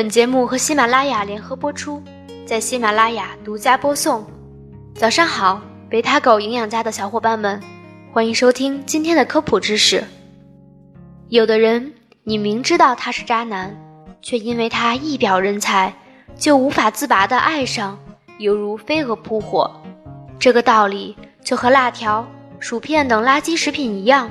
本节目和喜马拉雅联合播出，在喜马拉雅独家播送。早上好，贝塔狗营养家的小伙伴们，欢迎收听今天的科普知识。有的人，你明知道他是渣男，却因为他一表人才，就无法自拔的爱上，犹如飞蛾扑火。这个道理就和辣条、薯片等垃圾食品一样，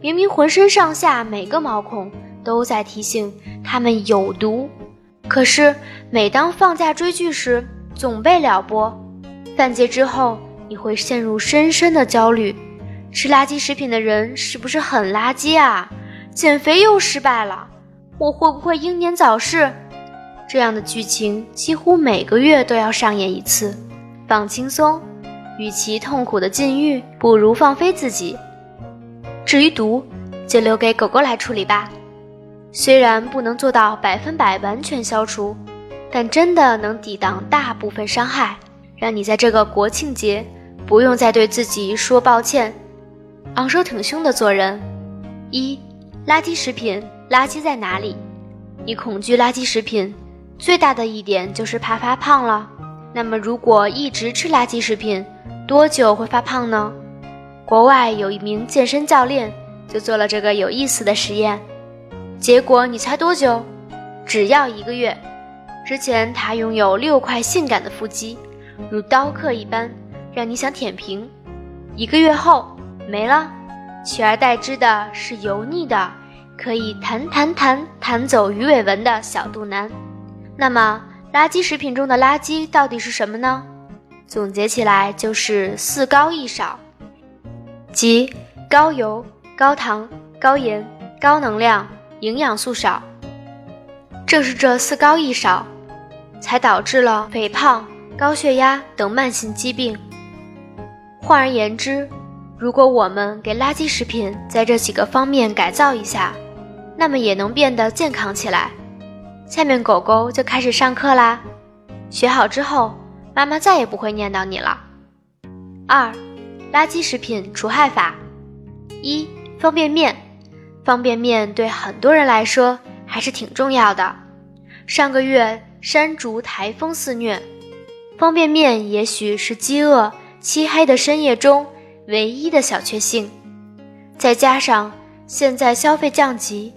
明明浑身上下每个毛孔都在提醒他们有毒。可是，每当放假追剧时，总被撩拨。饭节之后，你会陷入深深的焦虑：吃垃圾食品的人是不是很垃圾啊？减肥又失败了，我会不会英年早逝？这样的剧情几乎每个月都要上演一次。放轻松，与其痛苦的禁欲，不如放飞自己。至于毒，就留给狗狗来处理吧。虽然不能做到百分百完全消除，但真的能抵挡大部分伤害，让你在这个国庆节不用再对自己说抱歉，昂首挺胸的做人。一，垃圾食品，垃圾在哪里？你恐惧垃圾食品，最大的一点就是怕发胖了。那么如果一直吃垃圾食品，多久会发胖呢？国外有一名健身教练就做了这个有意思的实验。结果你猜多久？只要一个月。之前他拥有六块性感的腹肌，如刀刻一般，让你想舔屏。一个月后没了，取而代之的是油腻的，可以弹弹弹弹走鱼尾纹的小肚腩。那么，垃圾食品中的垃圾到底是什么呢？总结起来就是四高一少，即高油、高糖、高盐、高能量。营养素少，正是这四高一少，才导致了肥胖、高血压等慢性疾病。换而言之，如果我们给垃圾食品在这几个方面改造一下，那么也能变得健康起来。下面狗狗就开始上课啦，学好之后，妈妈再也不会念叨你了。二、垃圾食品除害法：一、方便面。方便面对很多人来说还是挺重要的。上个月山竹台风肆虐，方便面也许是饥饿漆黑的深夜中唯一的小确幸。再加上现在消费降级，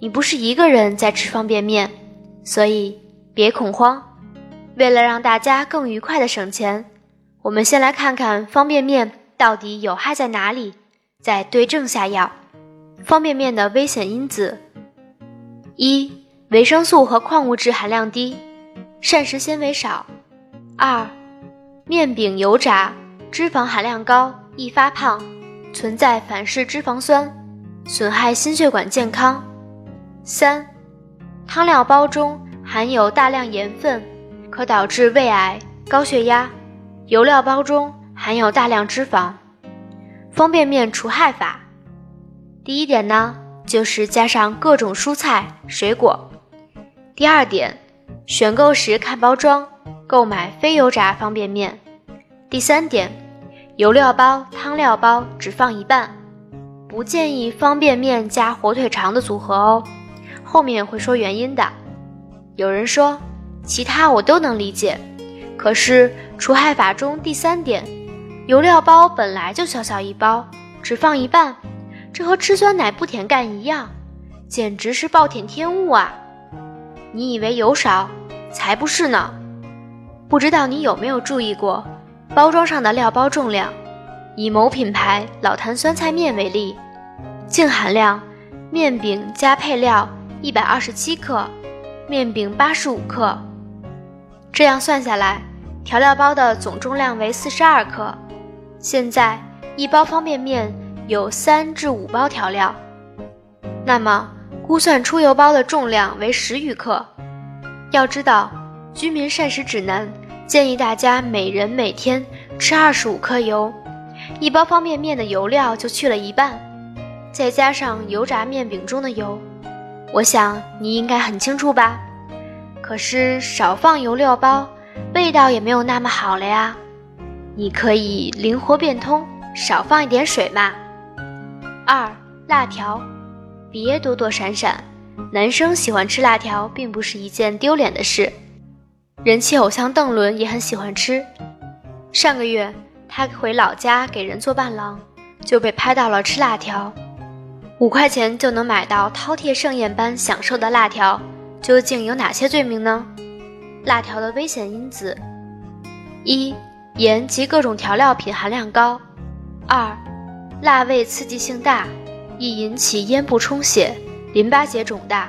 你不是一个人在吃方便面，所以别恐慌。为了让大家更愉快的省钱，我们先来看看方便面到底有害在哪里，再对症下药。方便面的危险因子：一、维生素和矿物质含量低，膳食纤维少；二、面饼油炸，脂肪含量高，易发胖，存在反式脂肪酸，损害心血管健康；三、汤料包中含有大量盐分，可导致胃癌、高血压；油料包中含有大量脂肪。方便面除害法。第一点呢，就是加上各种蔬菜水果。第二点，选购时看包装，购买非油炸方便面。第三点，油料包、汤料包只放一半，不建议方便面加火腿肠的组合哦。后面会说原因的。有人说，其他我都能理解，可是除害法中第三点，油料包本来就小小一包，只放一半。这和吃酸奶不舔干一样，简直是暴殄天物啊！你以为油少，才不是呢。不知道你有没有注意过包装上的料包重量？以某品牌老坛酸菜面为例，净含量：面饼加配料一百二十七克，面饼八十五克。这样算下来，调料包的总重量为四十二克。现在一包方便面。有三至五包调料，那么估算出油包的重量为十余克。要知道，《居民膳食指南》建议大家每人每天吃二十五克油，一包方便面的油料就去了一半，再加上油炸面饼中的油，我想你应该很清楚吧？可是少放油料包，味道也没有那么好了呀。你可以灵活变通，少放一点水嘛。二辣条，别躲躲闪闪，男生喜欢吃辣条并不是一件丢脸的事。人气偶像邓伦也很喜欢吃。上个月他回老家给人做伴郎，就被拍到了吃辣条。五块钱就能买到饕餮盛宴般享受的辣条，究竟有哪些罪名呢？辣条的危险因子：一、盐及各种调料品含量高；二、辣味刺激性大，易引起咽部充血、淋巴结肿大；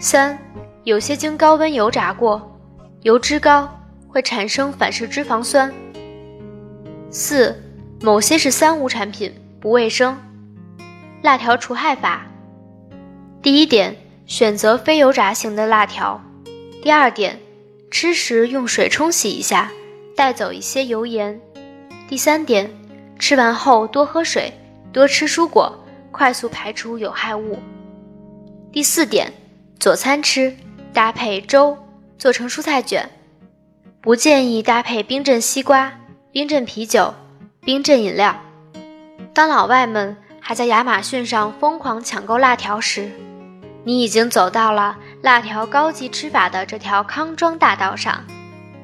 三、有些经高温油炸过，油脂高，会产生反式脂肪酸；四、某些是三无产品，不卫生。辣条除害法：第一点，选择非油炸型的辣条；第二点，吃时用水冲洗一下，带走一些油盐；第三点，吃完后多喝水，多吃蔬果，快速排出有害物；第四点，佐餐吃搭配粥，做成蔬菜卷，不建议搭配冰镇西瓜、冰镇啤酒、冰镇饮料。当老外们。还在亚马逊上疯狂抢购辣条时，你已经走到了辣条高级吃法的这条康庄大道上。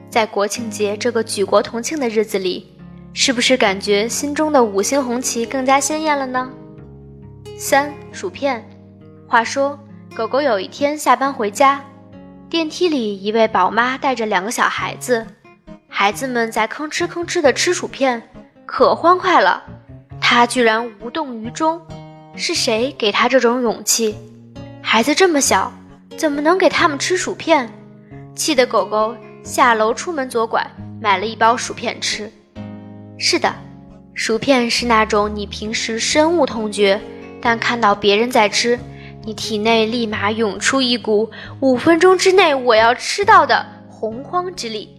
在国庆节这个举国同庆的日子里，是不是感觉心中的五星红旗更加鲜艳了呢？三薯片。话说，狗狗有一天下班回家，电梯里一位宝妈带着两个小孩子，孩子们在吭哧吭哧地吃薯片，可欢快了。他居然无动于衷，是谁给他这种勇气？孩子这么小，怎么能给他们吃薯片？气得狗狗下楼出门左拐，买了一包薯片吃。是的，薯片是那种你平时深恶痛绝，但看到别人在吃，你体内立马涌出一股五分钟之内我要吃到的洪荒之力。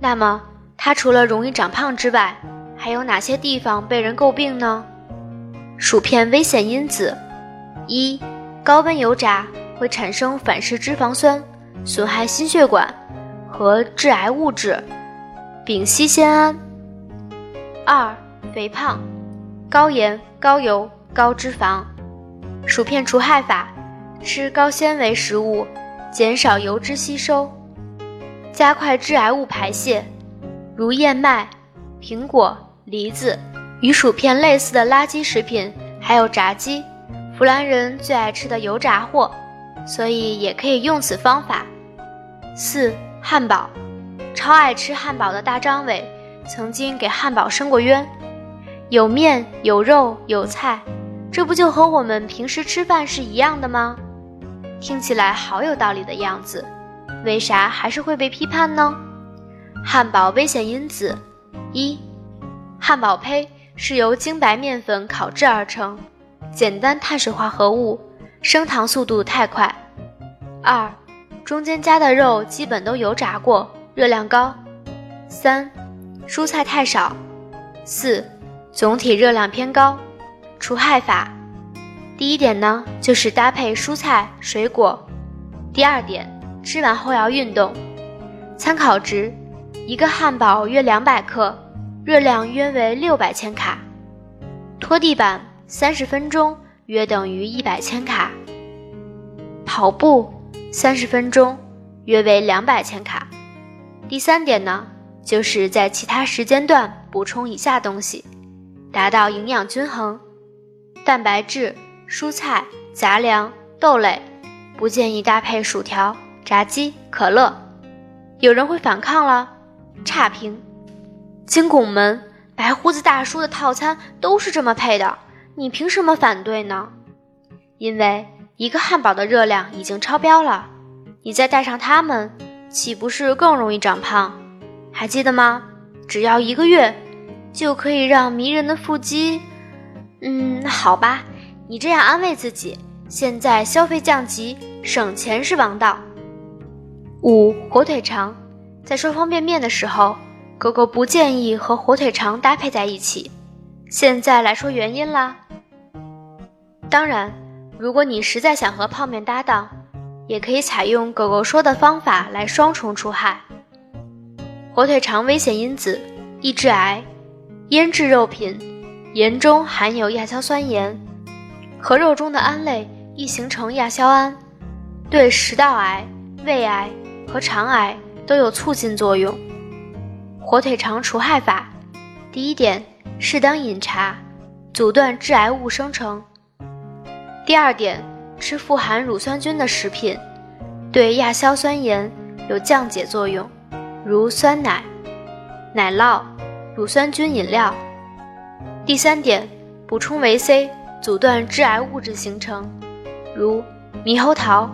那么，它除了容易长胖之外，还有哪些地方被人诟病呢？薯片危险因子：一、高温油炸会产生反式脂肪酸，损害心血管和致癌物质丙烯酰胺；二、肥胖，高盐、高油、高脂肪。薯片除害法：吃高纤维食物，减少油脂吸收，加快致癌物排泄，如燕麦、苹果。梨子，与薯片类似的垃圾食品还有炸鸡，弗兰人最爱吃的油炸货，所以也可以用此方法。四、汉堡，超爱吃汉堡的大张伟曾经给汉堡申过冤。有面有肉有菜，这不就和我们平时吃饭是一样的吗？听起来好有道理的样子，为啥还是会被批判呢？汉堡危险因子一。汉堡胚是由精白面粉烤制而成，简单碳水化合物，升糖速度太快。二，中间加的肉基本都油炸过，热量高。三，蔬菜太少。四，总体热量偏高。除害法，第一点呢就是搭配蔬菜水果。第二点，吃完后要运动。参考值，一个汉堡约两百克。热量约为六百千卡，拖地板三十分钟约等于一百千卡，跑步三十分钟约为两百千卡。第三点呢，就是在其他时间段补充以下东西，达到营养均衡：蛋白质、蔬菜、杂粮、豆类，不建议搭配薯条、炸鸡、可乐。有人会反抗了，差评。金拱门白胡子大叔的套餐都是这么配的，你凭什么反对呢？因为一个汉堡的热量已经超标了，你再带上它们，岂不是更容易长胖？还记得吗？只要一个月，就可以让迷人的腹肌……嗯，好吧，你这样安慰自己。现在消费降级，省钱是王道。五火腿肠，在说方便面的时候。狗狗不建议和火腿肠搭配在一起。现在来说原因啦。当然，如果你实在想和泡面搭档，也可以采用狗狗说的方法来双重除害。火腿肠危险因子：易致癌。腌制肉品，盐中含有亚硝酸盐，和肉中的胺类易形成亚硝胺，对食道癌、胃癌和肠癌都有促进作用。火腿肠除害法：第一点，适当饮茶，阻断致癌物生成。第二点，吃富含乳酸菌的食品，对亚硝酸盐有降解作用，如酸奶、奶酪、乳酸菌饮料。第三点，补充维 C，阻断致癌物质形成，如猕猴桃、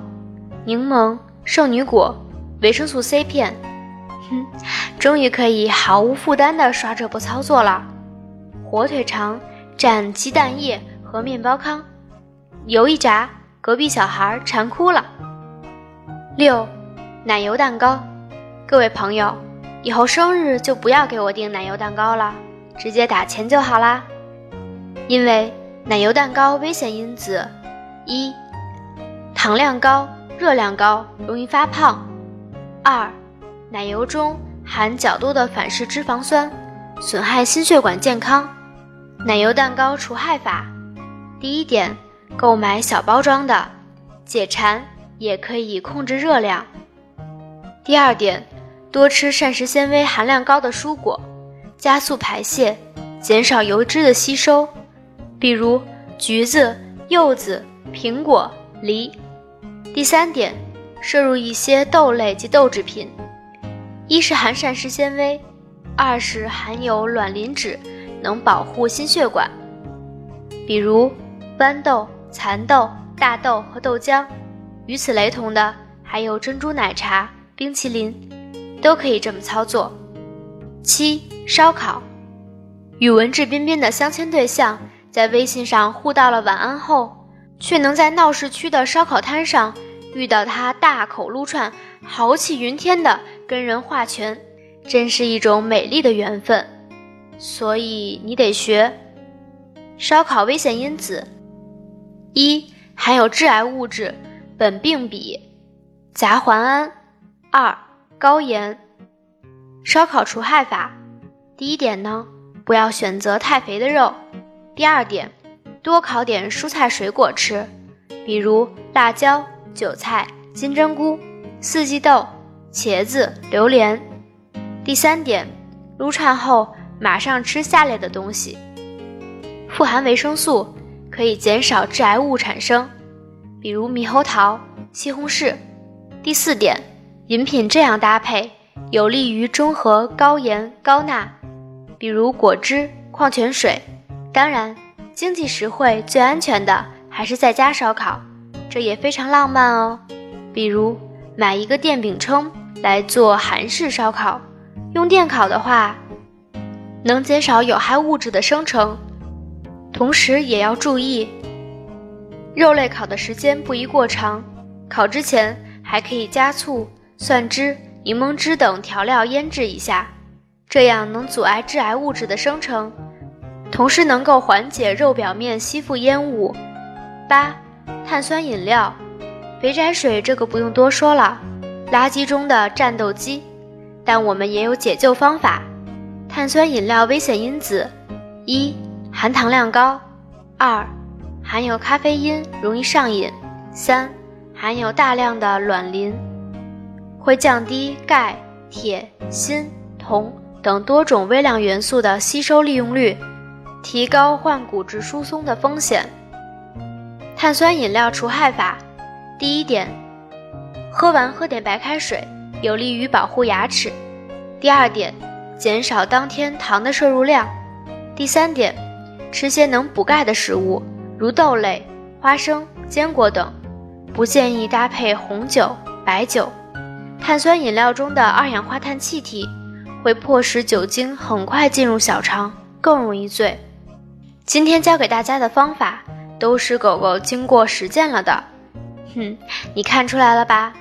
柠檬、圣女果、维生素 C 片。哼，终于可以毫无负担的刷这波操作了。火腿肠蘸鸡蛋液和面包糠，油一炸，隔壁小孩馋哭了。六，奶油蛋糕，各位朋友，以后生日就不要给我订奶油蛋糕了，直接打钱就好啦。因为奶油蛋糕危险因子：一，糖量高，热量高，容易发胖；二。奶油中含较多的反式脂肪酸，损害心血管健康。奶油蛋糕除害法：第一点，购买小包装的，解馋也可以控制热量。第二点，多吃膳食纤维含量高的蔬果，加速排泄，减少油脂的吸收，比如橘子、柚子、苹果、梨。第三点，摄入一些豆类及豆制品。一是含膳食纤维，二是含有卵磷脂，能保护心血管。比如豌豆、蚕豆、大豆和豆浆。与此雷同的还有珍珠奶茶、冰淇淋，都可以这么操作。七、烧烤。与文质彬彬的相亲对象在微信上互道了晚安后，却能在闹市区的烧烤摊上遇到他大口撸串、豪气云天的。跟人划拳，真是一种美丽的缘分，所以你得学。烧烤危险因子：一、含有致癌物质苯并芘、甲环胺；二、高盐。烧烤除害法：第一点呢，不要选择太肥的肉；第二点，多烤点蔬菜水果吃，比如辣椒、韭菜、金针菇、四季豆。茄子、榴莲。第三点，撸串后马上吃下列的东西：富含维生素，可以减少致癌物产生，比如猕猴桃、西红柿。第四点，饮品这样搭配有利于中和高盐高钠，比如果汁、矿泉水。当然，经济实惠、最安全的还是在家烧烤，这也非常浪漫哦。比如买一个电饼铛。来做韩式烧烤，用电烤的话，能减少有害物质的生成，同时也要注意，肉类烤的时间不宜过长，烤之前还可以加醋、蒜汁、柠檬汁等调料腌制一下，这样能阻碍致癌物质的生成，同时能够缓解肉表面吸附烟雾。八、碳酸饮料，肥宅水这个不用多说了。垃圾中的战斗机，但我们也有解救方法。碳酸饮料危险因子：一、含糖量高；二、含有咖啡因，容易上瘾；三、含有大量的卵磷，会降低钙、铁、锌、铜等多种微量元素的吸收利用率，提高患骨质疏松的风险。碳酸饮料除害法：第一点。喝完喝点白开水，有利于保护牙齿。第二点，减少当天糖的摄入量。第三点，吃些能补钙的食物，如豆类、花生、坚果等。不建议搭配红酒、白酒。碳酸饮料中的二氧化碳气体会迫使酒精很快进入小肠，更容易醉。今天教给大家的方法都是狗狗经过实践了的。哼，你看出来了吧？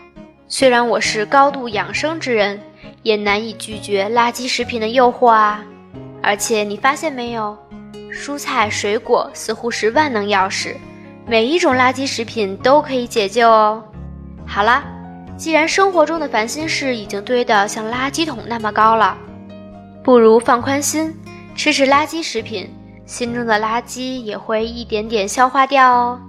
虽然我是高度养生之人，也难以拒绝垃圾食品的诱惑啊！而且你发现没有，蔬菜水果似乎是万能钥匙，每一种垃圾食品都可以解救哦。好啦，既然生活中的烦心事已经堆得像垃圾桶那么高了，不如放宽心，吃吃垃圾食品，心中的垃圾也会一点点消化掉哦。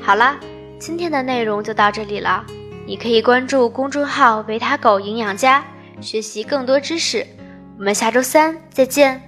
好啦。今天的内容就到这里了。你可以关注公众号“维他狗营养家”，学习更多知识。我们下周三再见。